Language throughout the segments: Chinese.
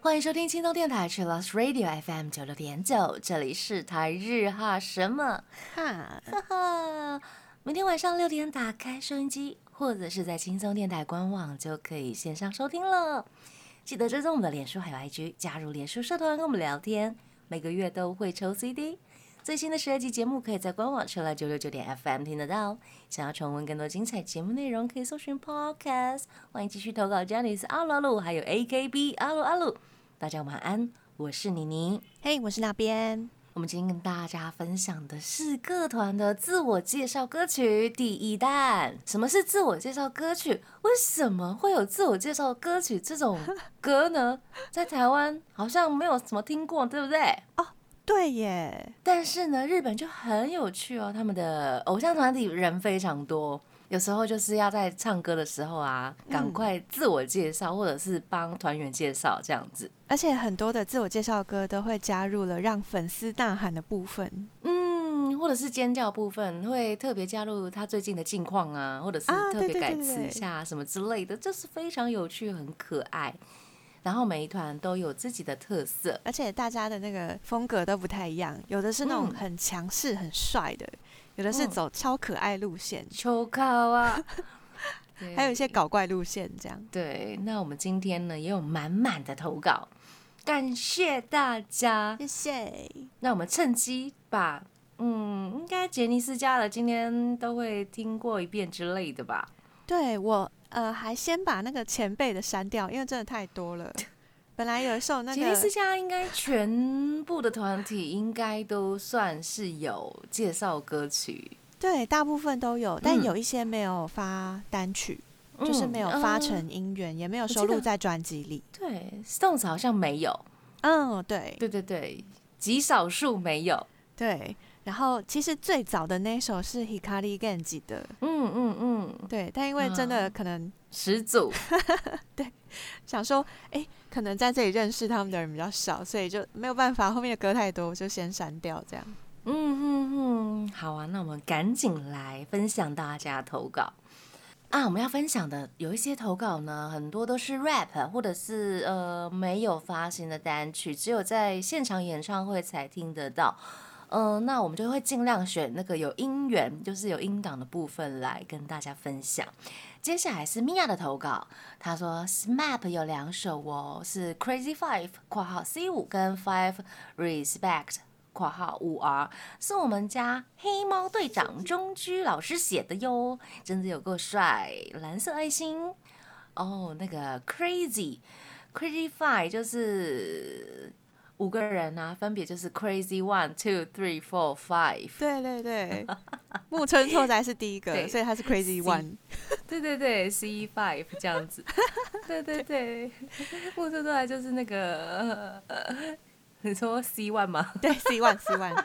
欢迎收听轻松电台 c h i l l o s Radio FM 九六点九，这里是台日哈什么哈，哈哈。每天晚上六点打开收音机，或者是在轻松电台官网就可以线上收听了。记得追踪我们的脸书还有 IG，加入脸书社团跟我们聊天，每个月都会抽 CD。最新的十二集节目可以在官网除了九六九点 FM 听得到。想要重温更多精彩节目内容，可以搜寻 Podcast。欢迎继续投稿 j a n i c e 阿鲁阿鲁，还有 AKB 阿鲁阿鲁。大家晚安，我是妮妮。嘿，我是那边。我们今天跟大家分享的是各团的自我介绍歌曲第一弹。什么是自我介绍歌曲？为什么会有自我介绍歌曲这种歌呢？在台湾好像没有什么听过，对不对？哦，对耶。但是呢，日本就很有趣哦，他们的偶像团体人非常多，有时候就是要在唱歌的时候啊，赶快自我介绍，或者是帮团员介绍这样子。而且很多的自我介绍歌都会加入了让粉丝呐喊的部分，嗯，或者是尖叫部分，会特别加入他最近的近况啊，或者是啊特别改词一下什么之类的，就是非常有趣，很可爱。然后每一团都有自己的特色，而且大家的那个风格都不太一样，有的是那种嗯很强势、很帅的，有的是嗯走超可爱路线，秋靠啊，还有一些搞怪路线这样。对。那我们今天呢也有满满的投稿，感谢大家。谢谢。那我们趁机把，嗯，应该杰尼斯家的今天都会听过一遍之类的吧。对我呃，还先把那个前辈的删掉，因为真的太多了。本来有一首那个杰尼斯家应该全部的团体应该都算是有介绍歌曲，对，大部分都有，但嗯有一些没有发单曲，就是没有发嗯成音源，也没有收录在专辑里。对，Stones 好像没有，嗯，对对对对，极少数没有。对。然后其实最早的那首是 Hikari Genji 的，嗯嗯嗯，对，但因为真的啊可能始祖，想说，哎，可能在这里认识他们的人比较少，所以就没有办法，后面的歌太多，我就先删掉这样。嗯嗯嗯，好啊，那我们赶紧来分享大家投稿啊！我们要分享的有一些投稿呢，很多都是 rap 或者是呃没有发行的单曲，只有在现场演唱会才听得到。嗯、那我们就会尽量选那个有音源，就是有音档的部分来跟大家分享。接下来是米娅的投稿，她说 SMAP 有两首哦，是 Crazy Five（ 括号 C 五）跟 Five Respect（ 括号五 R），是我们家黑猫队长中居老师写的哟，真的有够帅！蓝色爱心哦，那个 Crazy Crazy Five 就是五个人啊，分别就是 Crazy One、Two、Three、Four、Five。对对对，木村拓哉是第一个，所以他是 Crazy One。对对对，C five 这样子，对对对，木村拓哉就是那个，呃你说 C one 吗？对，C One C One，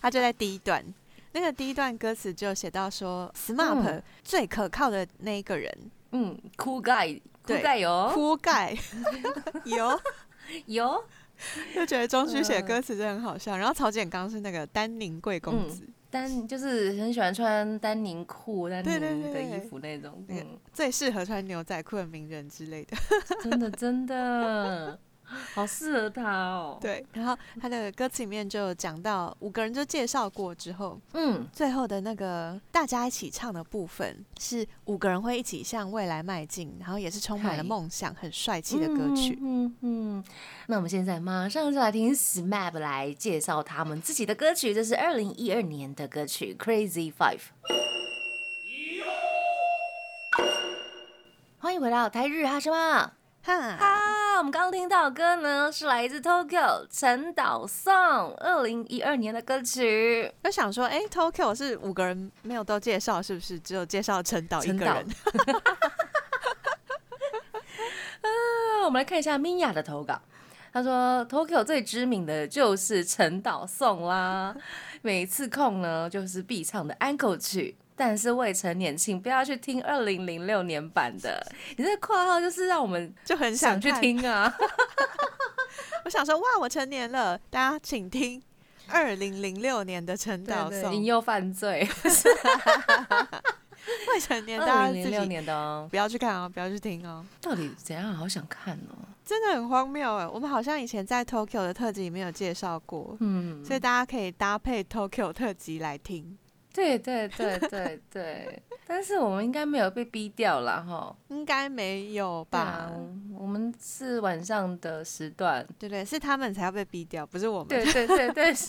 他就在第一段。那个第一段歌词就写到说，Smart 最可靠的那一个人，嗯，酷盖，酷对盖有铺盖。有，有，就觉得中居写的歌词真的很好笑。然后曹简刚是那个丹宁贵公子，丹就是很喜欢穿丹宁裤、丹宁的衣服那种，最适合穿牛仔裤的名人之类的。真的真的，好适合他哦。，对，然后他的歌词里面就有讲到五个人就介绍过之后，嗯，最后的那个大家一起唱的部分是五个人会一起向未来迈进，然后也是充满了嗨梦想、很帅气的歌曲。嗯嗯嗯，那我们现在马上就来听 SMAP 来介绍他们自己的歌曲，这是二零一二年的歌曲《Crazy Five》。欢迎回到台日哈什么？哈，哈，我们刚刚听到的歌呢，是来自 Tokyo 陈岛颂二零一二年的歌曲。就想说，哎、t o k y o 是五个人没有都介绍，是不是？只有介绍陈导一个人？啊，我们来看一下 Miya 的投稿。他说，Tokyo 最知名的就是陈岛颂啦，每次空呢就是必唱的安口曲。但是未成年，请不要去听二零零六年版的。你这个括号就是让我们就很想去看。听啊。我想说，哇，我成年了，大家请听。二零零六年的陈导颂引，诱犯罪，未成年大二零零六家自己年的哦，不要去看哦，不要去听哦，到底怎样？好想看哦。真的很荒谬哎。我们好像以前在 Tokyo 的特辑里面有介绍过，嗯，所以大家可以搭配 Tokyo 特辑来听，对对对对对，但是我们应该没有被逼掉了哈。应该没有吧啊？，我们是晚上的时段。对对，是他们才要被逼掉，不是我们。对对对对。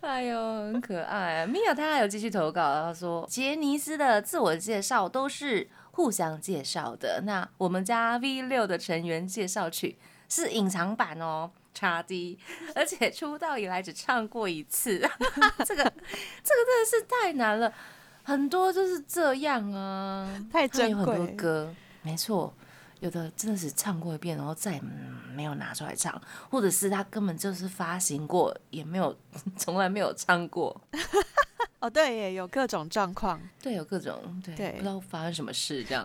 哎呦，很可爱、啊。米娅她还有继续投稿，她说杰尼斯的自我介绍都是互相介绍的。那我们家 V 六的成员介绍曲是隐藏版哦。差低而且出道以来只唱过一次，这个这个真的是太难了，很多就是这样啊，太他有很多歌，没错，有的真的是唱过一遍，然后再也没有拿出来唱，或者是他根本就是发行过，也没有从来没有唱过。哦，对耶，有各种状况。对，有各种，对不知道发生什么事，这样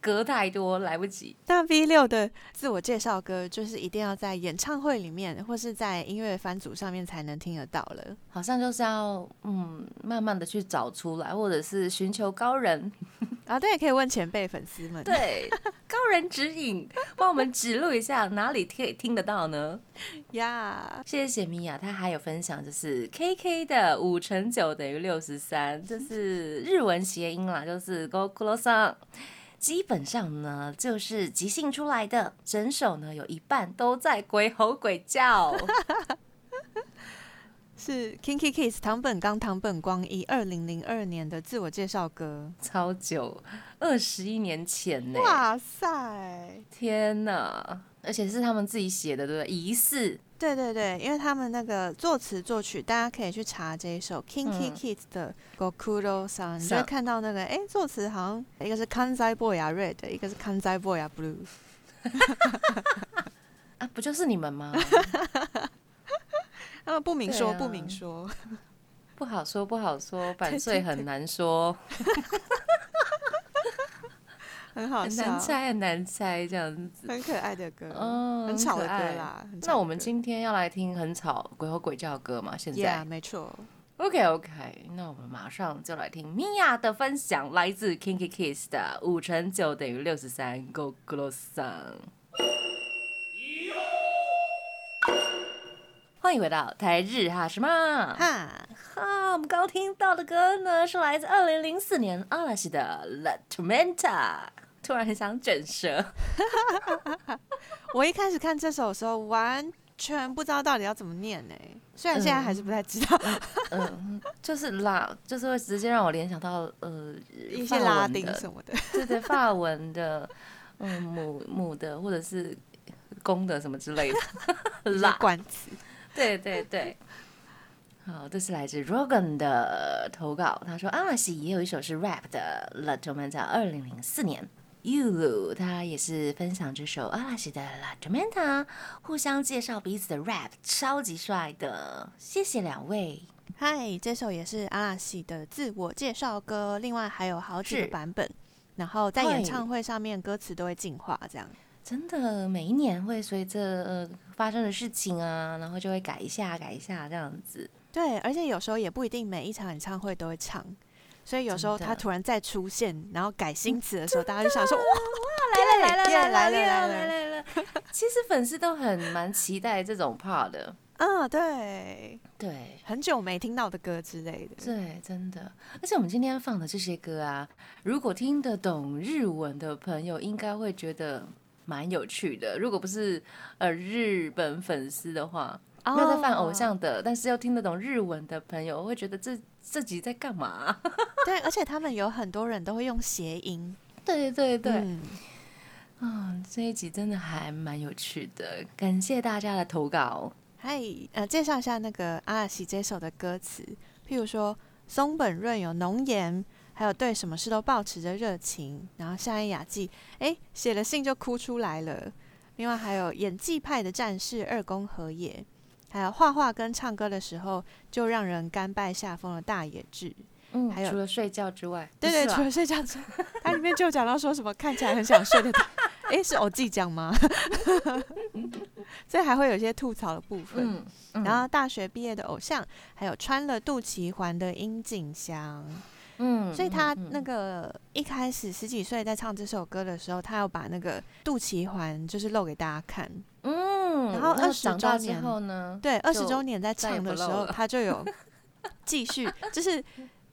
歌太多来不及。那 V 六的自我介绍歌，就是一定要在演唱会里面，或是在音乐番组上面才能听得到了。好像就是要嗯，慢慢的去找出来，或者是寻求高人，啊，对，可以问前辈粉丝们。对，高人指引，帮我们指路一下哪里可以听得到呢？呀，谢谢米娅，她还有分享，就是 K K 的五乘九等于六十三，这是日文谐音啦，就是 Go k u r o s a n 基本上呢就是即兴出来的，整首呢有一半都在鬼吼鬼叫。是 Kinky Kiss 唐本刚、唐本光一二零零二年的自我介绍歌。超久，二十一年前呢！哇塞！天哪！而且是他们自己写的，对不对？疑似对对对，因为他们那个作词作曲，大家可以去查这一首 Kinky 嗯 Kids 的 Gokuro San，、你就会看到那个哎，作词好像一个是 Kanzai Boy 啊 Red，一个是 Kanzai Boy 啊 Blue。啊，不就是你们吗？他们不明说，啊不明说。不好说，不好说，版税很难说，很好笑，很难猜，很难猜，这样子。很可爱的歌，哦，很吵的歌啦。那我们今天要来听很吵、鬼吼鬼叫的歌嘛？现在 Yeah，没错。OK OK，那我们马上就来听米娅的分享，来自 Kinky Kiss 的五乘九等于六十三，Go Close Song。欢迎回到台日哈什么？哈，哈，我们刚听到的歌呢，是来自二零零四年阿拉西的《La Tormenta》。突然很想卷舌，我一开始看这首的时候，完全不知道到底要怎么念呢、虽然现在还是不太知道、嗯，就是拉，就是会直接让我联想到呃一些拉丁什么的。对对，法文的，嗯，母母的或者是公的什么之类的，一些啦，关词。对对对。好，这是来自 Rogan 的投稿，他说阿拉西也有一首是 rap 的《La Tormenta》，二零零四年。Yulu 他也是分享这首阿拉西的《La Tormenta》，互相介绍彼此的 rap，超级帅的，谢谢两位。嗨，这首也是阿拉西的自我介绍歌，另外还有好几个版本。然后在演唱会上面，歌词都会进化，这样。真的，每一年会随着呃发生的事情啊，然后就会改一下改一下这样子。对，而且有时候也不一定每一场演唱会都会唱，所以有时候他突然再出现，然后改新词的时候，大家就想说哇，哇来了来了来了来了来了来了！其实粉丝都很蛮期待这种 part 的，啊，对，对很久没听到的歌之类的。对，真的。而且我们今天放的这些歌啊，如果听得懂日文的朋友，应该会觉得蛮有趣的。如果不是呃日本粉丝的话，没有在犯偶哦像的，但是又听得懂日文的朋友，会觉得这这集在干嘛、对，而且他们有很多人都会用谐音。对对对，嗯。嗯，这一集真的还蛮有趣的，感谢大家的投稿。嗨，呃，介绍一下那个阿拉西这首的歌词，譬如说松本润有浓颜，还有对什么事都保持着热情，然后夏一雅纪，哎，写了信就哭出来了。另外还有演技派的战士二宫和也，还有画画跟唱歌的时候就让人甘拜下风的大野智。嗯，还有除了睡觉之外，对对，除了睡觉之外，它里面就有讲到说什么看起来很想睡的他，哎，是偶记讲吗？所以还会有一些吐槽的部分。嗯，嗯然后大学毕业的偶像，还有穿了肚脐环的樱井香，嗯所以他那个一开始十几岁在唱这首歌的时候，他要把那个肚脐环就是露给大家看。嗯，然后20长大之周年后呢，对，二十周年在唱的时候，他就有 继续，就是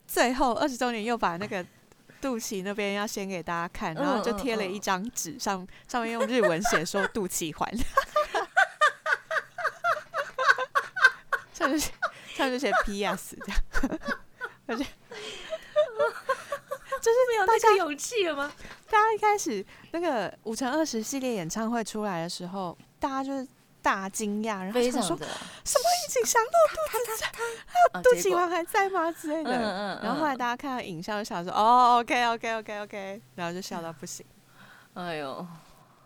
最后二十周年又把那个肚脐那边要先给大家看，然后就贴了一张纸上，上面用日文写说肚脐环，上面就写上面就写 P.S. 这样，而且 就是没有那个勇气了吗？大家一开始那个五乘二十系列演唱会出来的时候，大家就是大惊讶，然后想说非常的什么已经想露 啊肚结果脐环还在吗之类的。嗯嗯，然后后来大家看到影像，就想说哦，OK OK OK OK，然后就笑到不行，哎呦，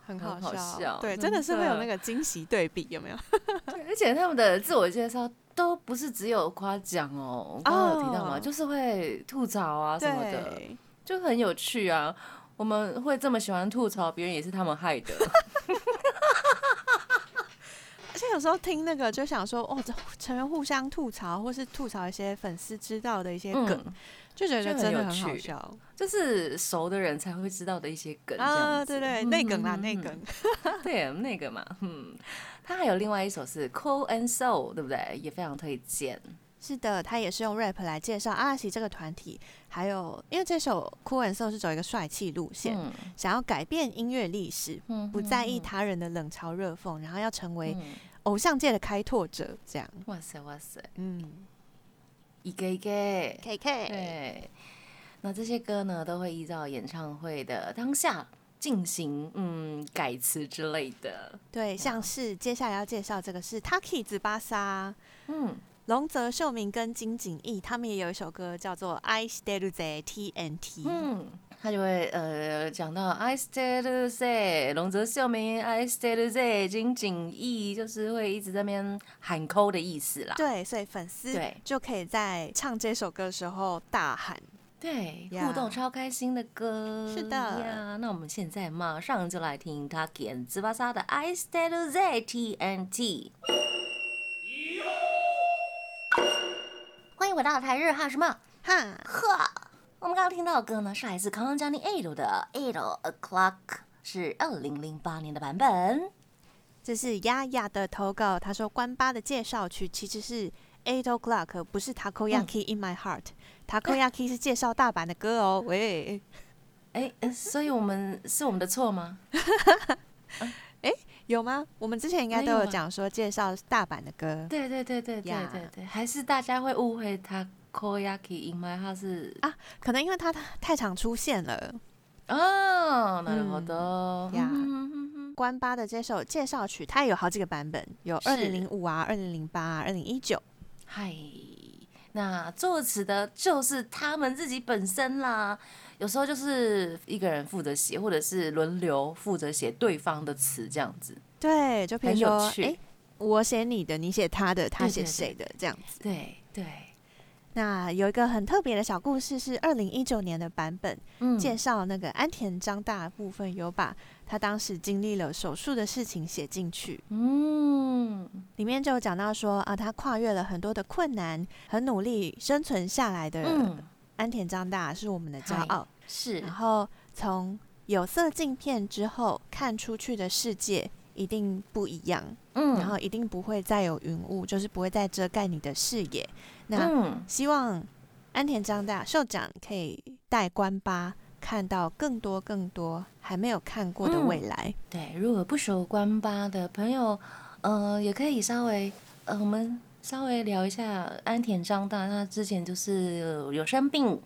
很好笑。对，真真的是会有那个惊喜对比，有没有？而且他们的自我介绍都不是只有夸奖哦，我刚刚有提到嘛，哦就是会吐槽啊什么的，就很有趣啊。我们会这么喜欢吐槽别人，也是他们害的。有时候听那个就想说，哦，这成员互相吐槽，或是吐槽一些粉丝知道的一些梗，嗯，就觉得真的很好趣笑就是熟的人才会知道的一些梗啊！对对，嗯内梗啦，嗯嗯内梗。对，那个嘛，嗯，他还有另外一首是《Cool and Soul》，对不对？也非常推荐。是的，他也是用 rap 来介绍阿拉西这个团体，还有因为这首《Cool and Soul》是走一个帅气路线，嗯，想要改变音乐历史，嗯不在意嗯他人的冷嘲热讽，然后要成为嗯偶像界的开拓者，这样。哇塞哇塞，嗯一个一个，，K K，对。那这些歌呢，都会依照演唱会的当下进行嗯改词之类的。对，像是接下来要介绍这个是 Taki 子巴萨。嗯，龙泽秀明跟金景逸，他们也有一首歌叫做《I Stay There TNT》。嗯，他就会呃讲到 I stay to say 龙泽秀明 I stay to say 金景逸，就是会一直在那边喊抠的意思啦。对，所以粉丝对就可以在唱这首歌的时候大喊。对，呀互动超开心的歌。是的呀，那我们现在马上就来听他演兹巴萨的 I stay to say TNT。欢迎回到台日哈什么？哈，呵，我们刚刚听到的歌呢，是来自 Kanjani Eido 的《Eight O'clock》，是二零零八年的版本。这是丫丫的投稿，他说关八的介绍曲其实是 Eight O'clock，不是 Takoyaki in my heart。Takoyaki 是介绍大阪的歌哦。喂，哎、呃所以我们是我们的错吗？有吗？我们之前应该都有讲说介绍大阪的歌对对对对对呀对对，还是大家会误会他 Koyaki in my heart 是啊，可能因为它太常出现了。哦，なるほど。嗯呀嗯嗯嗯嗯关八的这首介绍曲，它也有好几个版本，有是二零零五啊、二零零八啊、二零一九。嗨，那作词的就是他们自己本身啦。有时候就是一个人负责写，或者是轮流负责写对方的词，这样子。对，就比如很有说，趣哎、我写你的，你写他的，他对对写谁的，这样子。对对， 那有一个很特别的小故事，是二零一九年的版本，嗯介绍那个安田张大的部分，有把他当时经历了手术的事情写进去。嗯里面就有讲到说啊，他跨越了很多的困难，很努力生存下来的嗯，安田张大是我们的骄傲。是然后从有色镜片之后看出去的世界一定不一样，嗯，然后一定不会再有云雾，就是不会再遮盖你的视野。那嗯希望安田张大秀长可以带关八看到更多更多还没有看过的未来。对，如果不熟关八的朋友，呃，也可以稍微呃，我们稍微聊一下安田张大，他之前就是呃有生病，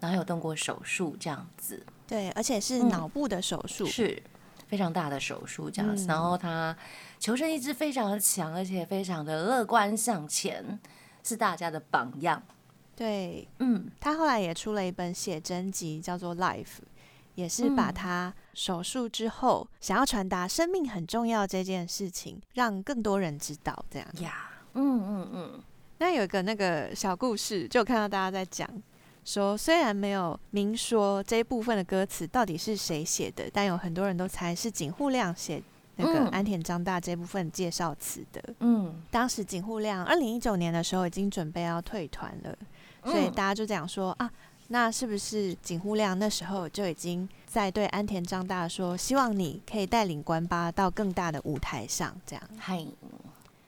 然后有动过手术这样子。对，而且是嗯脑部的手术。是非常大的手术这样子。嗯然后他求生意志非常的强，而且非常的乐观向前，是大家的榜样。对嗯，他后来也出了一本写真集，叫做《Life》，也是把嗯他手术之后想要传达生命很重要这件事情，让更多人知道。这样，呀，嗯嗯嗯，那有一个那个小故事，就看到大家在讲。说虽然没有明说这一部分的歌词到底是谁写的，但有很多人都猜是井户亮写那个嗯安田张大这部分介绍词的。嗯，当时井户亮二零一九年的时候已经准备要退团了，所以嗯大家就讲说啊，那是不是井户亮那时候就已经在对安田张大说，希望你可以带领关八到更大的舞台上，这样。嗨，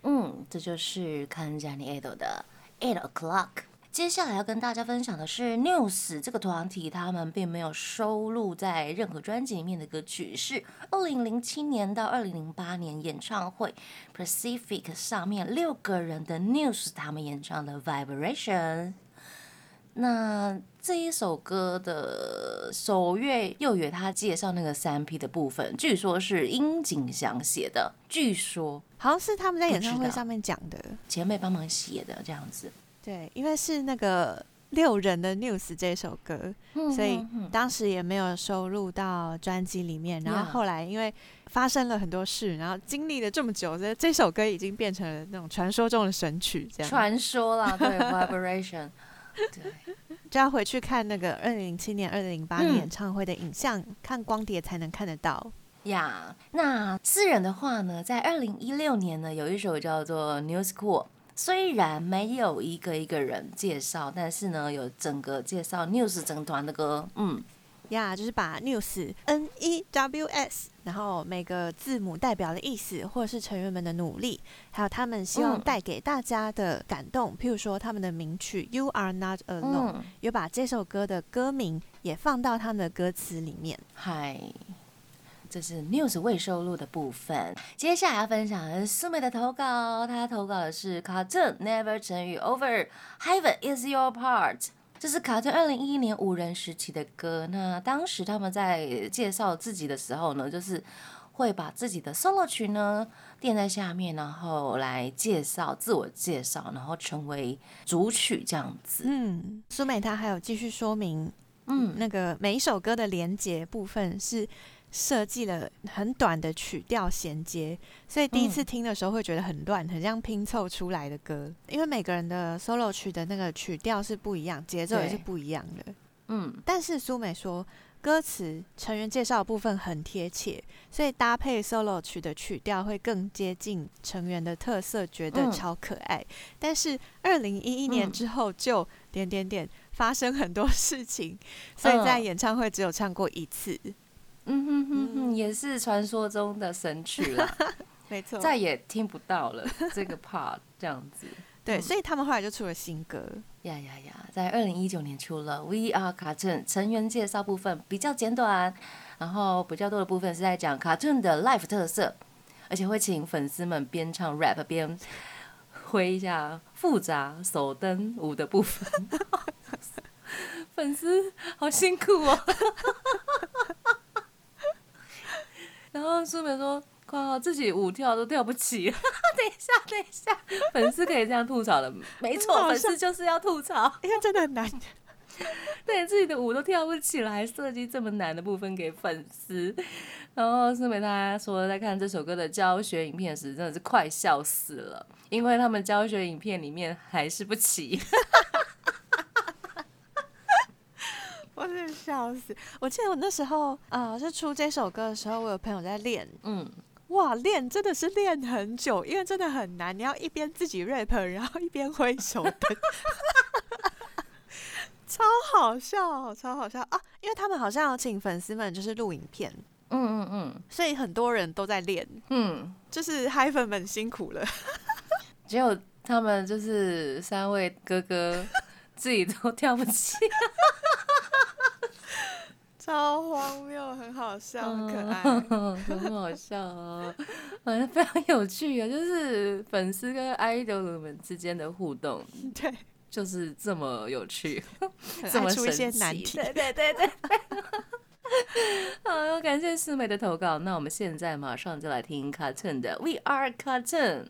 嗯，这就是看家你 idol 的 Eight O'clock。接下来要跟大家分享的是 News 这个团体，他们并没有收录在任何专辑里面的歌曲，是二零零七年到二零零八年演唱会。Pacific 上面六个人的 News 他们演唱的 Vibration。那这一首歌的首乐右乐，他介绍那个三 P 的部分，据说是樱井翔写的，据说。好像是他们在演唱会上面讲的，前辈帮忙写的这样子，对，因为是那个六人的 News 这首歌，所以嗯当时也没有收录到专辑里面。然后后来因为发生了很多事，然后经历了这么久，这这首歌已经变成了那种传说中的神曲，这样传说啦，对 vibration，对，就要回去看那个二零零七年、二零零八嗯年演唱会的影像，看光碟才能看得到。呀那私人的话呢，在二零一六年呢，有一首叫做《New School》。虽然没有一个一个人介绍，但是呢，有整个介绍 News 整团的歌，嗯，呀就是把 news N E W S，然后每个字母代表的意思，或者是成员们的努力，还有他们希望嗯。带给大家的感动，譬如说他们的名曲《You Are Not Alone》，嗯，有把这首歌的歌名也放到他们的歌词里面。嗨，这是 news 未收录的部分。接下来要分享的是苏美的投稿，她投稿的是 Cartoon Never 成语 Over Heaven is Your Part。这是卡特二零一一年五人时期的歌。那当时他们在介绍自己的时候呢，就是会把自己的 solo 曲呢垫在下面，然后来介绍自我介绍，然后成为主曲这样子。嗯，苏美她还有继续说明，嗯那个每一首歌的连接部分是设计了很短的曲调衔接，所以第一次嗯听的时候会觉得很乱，很像拼凑出来的歌。因为每个人的 solo 曲的那个曲调是不一样，节奏也是不一样的。嗯但是苏美说，歌词成员介绍的部分很贴切，所以搭配 solo 曲的曲调会更接近成员的特色，觉得嗯超可爱。但是二零一一年嗯之后就点点点发生很多事情，所以在嗯演唱会只有唱过一次。嗯哼哼哼，也是传说中的神曲了。没错再也听不到了这个 part 这样子。对，嗯所以他们后来就出了新歌。呀呀呀！在二零一九年出了《We Are Cartoon》成员介绍部分比较简短，然后比较多的部分是在讲 Cartoon 的 life 特色，而且会请粉丝们边唱 rap 边挥一下复杂手灯舞的部分。粉丝好辛苦哦。然后苏美说：“靠，自己舞跳都跳不起。”等一下，等一下，粉丝可以这样吐槽的，没错，粉丝就是要吐槽，因为真的很难。对自己的舞都跳不起来，设计这么难的部分给粉丝。然后苏美他说，在看这首歌的教学影片时，真的是快笑死了，因为他们教学影片里面还是不齐。我真的笑死！我记得我那时候啊、呃是出这首歌的时候，我有朋友在练，嗯，哇，练真的是练很久，因为真的很难，你要一边自己 rap，然后一边挥手灯，超好笑，超好笑啊！因为他们好像有请粉丝们就是录影片，嗯嗯嗯所以很多人都在练，嗯，就是嗨粉们辛苦了。只有他们就是三位哥哥自己都跳不起，超荒谬，很好笑，很可爱。嗯 很好笑哦，反正非常有趣啊，就是粉丝跟 idol 们之间的互动 对，就是这么有趣，很这么出一些神奇难题。对对对对。好，感谢思美的投稿。那我们现在马上就来听 Cartoon 的《We Are Cartoon》。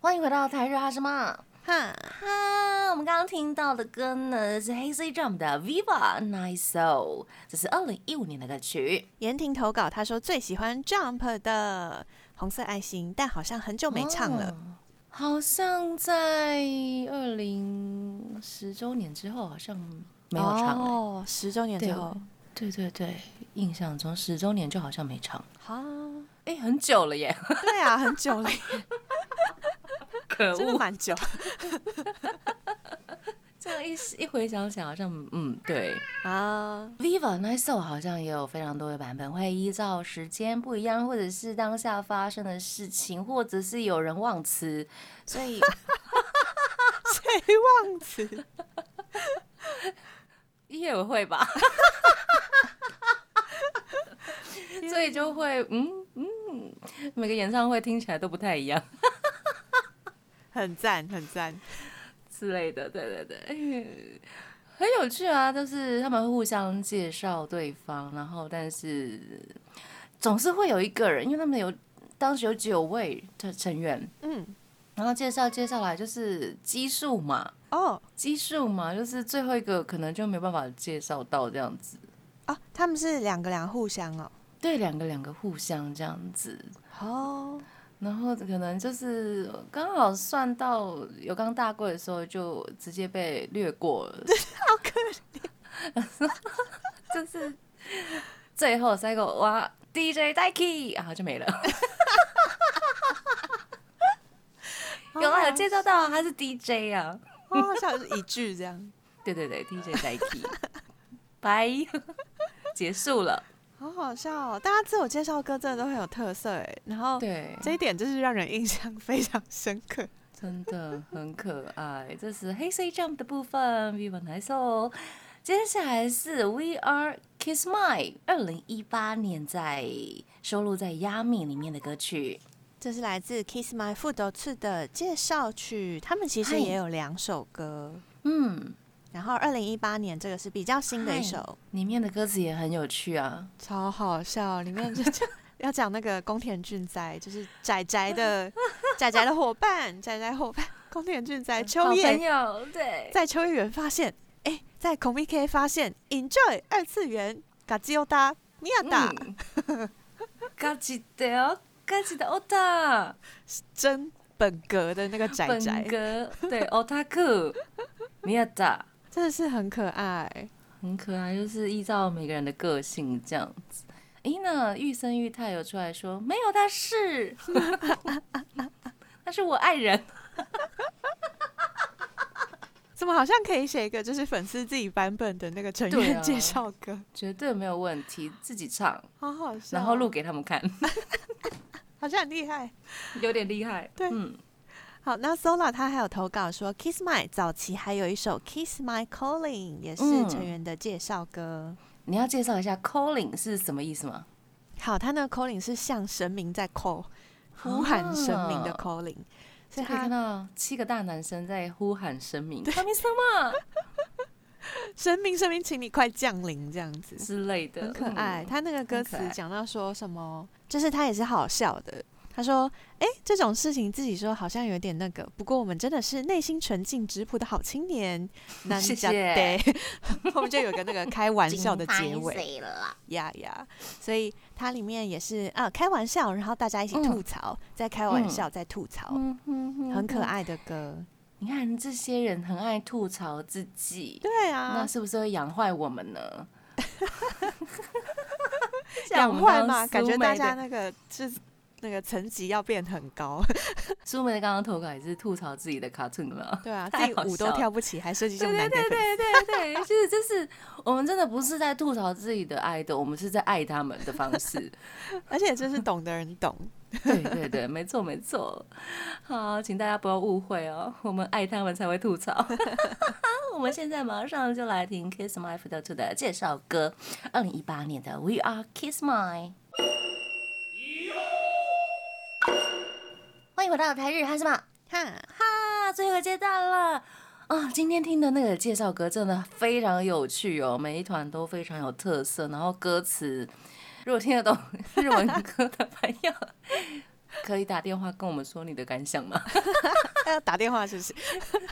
欢迎回到台日哈什么？哈，哈，我们刚刚听到的歌呢是 Hazy Jump 的《Viva Nice Soul》，这是二零一五年的歌曲。言婷投稿，他说最喜欢 Jump 的红色爱心，但好像很久没唱了。哦好像在二零十周年之后，好像没有唱、欸。哦，十周年之对后，对对对，印象中十周年就好像没唱，啊，哎，很久了耶，对啊，很久了耶，可真的蛮久。这样一一回想想，好像嗯，对。啊，，Viva 那首好像也有非常多的版本，会依照时间不一样，或者是当下发生的事情，或者是有人忘词，所以 谁忘词？也会吧，所以就会嗯嗯，每个演唱会听起来都不太一样很赞，很赞。之类的，对对对，很有趣啊，就是他们互相介绍对方，然后但是总是会有一个人，因为他们有当时有九位的成员，嗯，然后介绍介绍来就是基数嘛，哦基数嘛，就是最后一个可能就没办法介绍到这样子。哦，他们是两个两互相哦。对，两个两个互相这样子，哦，然后可能就是刚好算到有刚大贵的时候，就直接被略过了，好可怜。就是最后三个哇，DJ Daiki，然后就没了。有啊，有介绍到他是 DJ 啊，哦，好像是一句这样，对对对，DJ Daiki，拜，结束了。好好笑哦。大家自我介绍歌真的都很有特色哎，然后对，这一点就是让人印象非常深刻。真的很可爱。这是黑 C Jump 的部分，Viva 来首。接下来是 We Are Kiss My，二零一八年在收录在《Yummy》里面的歌曲。这是来自 Kiss My Foot 次的介绍曲，他们其实也有两首歌。嗯，然后二零一八年这个是比较新的一嗨首，里面的歌词也很有趣啊。超好笑，里面就讲要讲那个宫田俊哉，就是仔仔的仔仔的伙伴，仔仔伙伴宫田俊哉，秋好朋叶友，对，在秋叶原发现，哎、在孔 V K 发现 Enjoy 二次元，嘎吉欧达米亚达，嗯，ガチで哦，ガチ的オタ，真本格的那个仔本仔，格对オタク，ミヤダ。 真的是很可爱。很可爱，就是依照每个人的个性这样子。诶，那玉生玉太有出来说，没有，他是，他是我爱人。怎么好像可以写一个就是粉丝自己版本的那个成员介绍歌，绝对没有问题，自己唱，好好笑。然后录，给他们看，好像很厉害。有点厉害。对嗯，好，那 Sola 他还有投稿说，Kiss My 早期还有一首 Kiss My Calling，也是嗯成员的介绍歌。你要介绍一下 calling 是什么意思吗？好，他那个 calling 是向神明在 call，呼喊神明的啊 calling，、所以就可以看到七个大男生在呼喊神明，神明什么神明神明，请你快降临这样子，之类的，很可爱。嗯他那个歌词讲到说什么，就是他也是好笑的。他说：“哎、这种事情自己说好像有点那个，不过我们真的是内心纯净质朴的好青年。”那谢谢对，后面就有个那个开玩笑的结尾。呀呀，所以它里面也是啊开玩笑，然后大家一起嗯吐槽，再开玩笑，再吐槽，很可爱的歌。你看这些人很爱吐槽自己，对啊那啊，是不是会养坏我们呢？养坏嘛，感觉大大家那个是那个层级要变很高。苏梅的刚刚投稿也是吐槽自己的卡通了。对啊，太 自己舞都跳不起，还设计这对对么难给粉丝。对对对对，其实就是我们真的不是在吐槽自己的爱豆，我们是在爱他们的方式。而且这是懂的人懂。对对对，没错没错。好，请大家不要误会哦，我们爱他们才会吐槽。我们现在马上就来听 Kiss My f o t 的介绍歌，二零一八年的 We Are Kiss My。欢迎回到台日哈什么哈，哈，最后阶段了。啊，今天听的那个介绍歌真的非常有趣哦，每一团都非常有特色，然后歌词，如果听得懂 日文歌的朋友，可以打电话跟我们说你的感想吗？要 打电话是不是？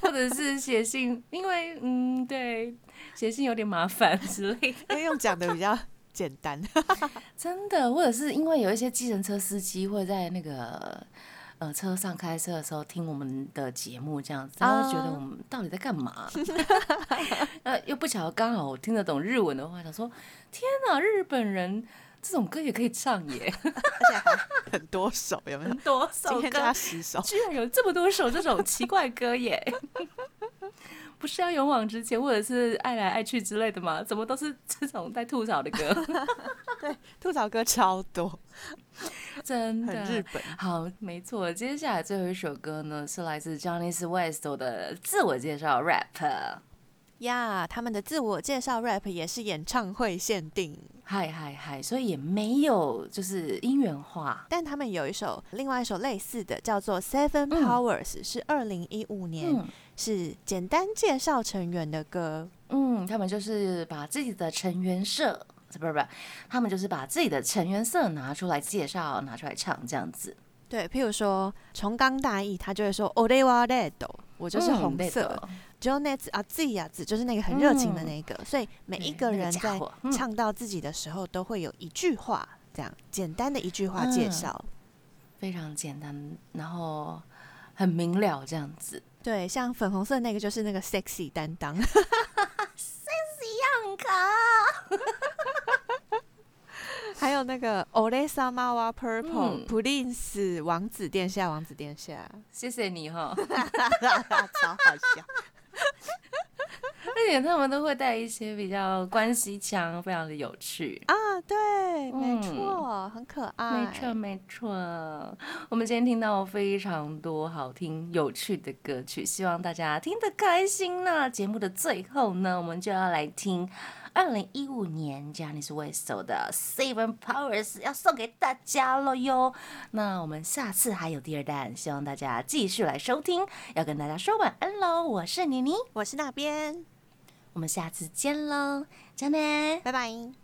或者是写信，因为嗯，对，写信有点麻烦之类的。因为用讲的比较简单。真的，或者是因为有一些计程车司机会在那个呃车上开车的时候听我们的节目这样子，然后就觉得我们到底在干嘛？呃，又不巧刚好我听得懂日文的话，想说天哪，日本人这种歌也可以唱耶，而且还很多首，有没有？多首歌今天加十首，居然有这么多首这种奇怪歌耶！不是要勇往直前，或者是爱来爱去之类的吗？怎么都是这种带吐槽的歌？对吐槽歌超多，真的很日本。好，没错。接下来最后一首歌呢，是来自 Johnny West 的自我介绍 rap。呀他们的自我介绍 rap 也是演唱会限定，嗨嗨嗨！所以也没有就是音源化。但他们有一首另外一首类似的，叫做 Seven Powers，、是二零一五年，嗯是简单介绍成员的歌。嗯，他们就是把自己的成员社，不是不是，他们就是把自己的成员色拿出来介绍，拿出来唱这样子。对，譬如说重刚大义，他就会说 Ore wa red，我就是红色。嗯 Jones 啊自呀子就是那个很热情的那个，所以每一个人在唱到自己的时候，都会有一句话，这样简单的一句话介嗯绍。非常简单，然后很明了这样子。对，像粉红色那个就是那个 sexy 担当，sexy 样卡，还有那个 Ole Samawa purple、嗯 Prince 王子殿下，王子殿下，谢谢你哈。超好笑。而且他们都会带一些比较关系腔，非常的有趣。啊，对，没嗯错，很可爱，没错，没错。我们今天听到非常多好听、有趣的歌曲，希望大家听得开心那节目的最后呢，我们就要来听二零一五年 Janice West 的《Seven Powers》，要送给大家了哟。那我们下次还有第二弹，希望大家继续来收听。要跟大家说晚安喽，我是妮妮，我是那边，我们下次见喽，加内。拜拜。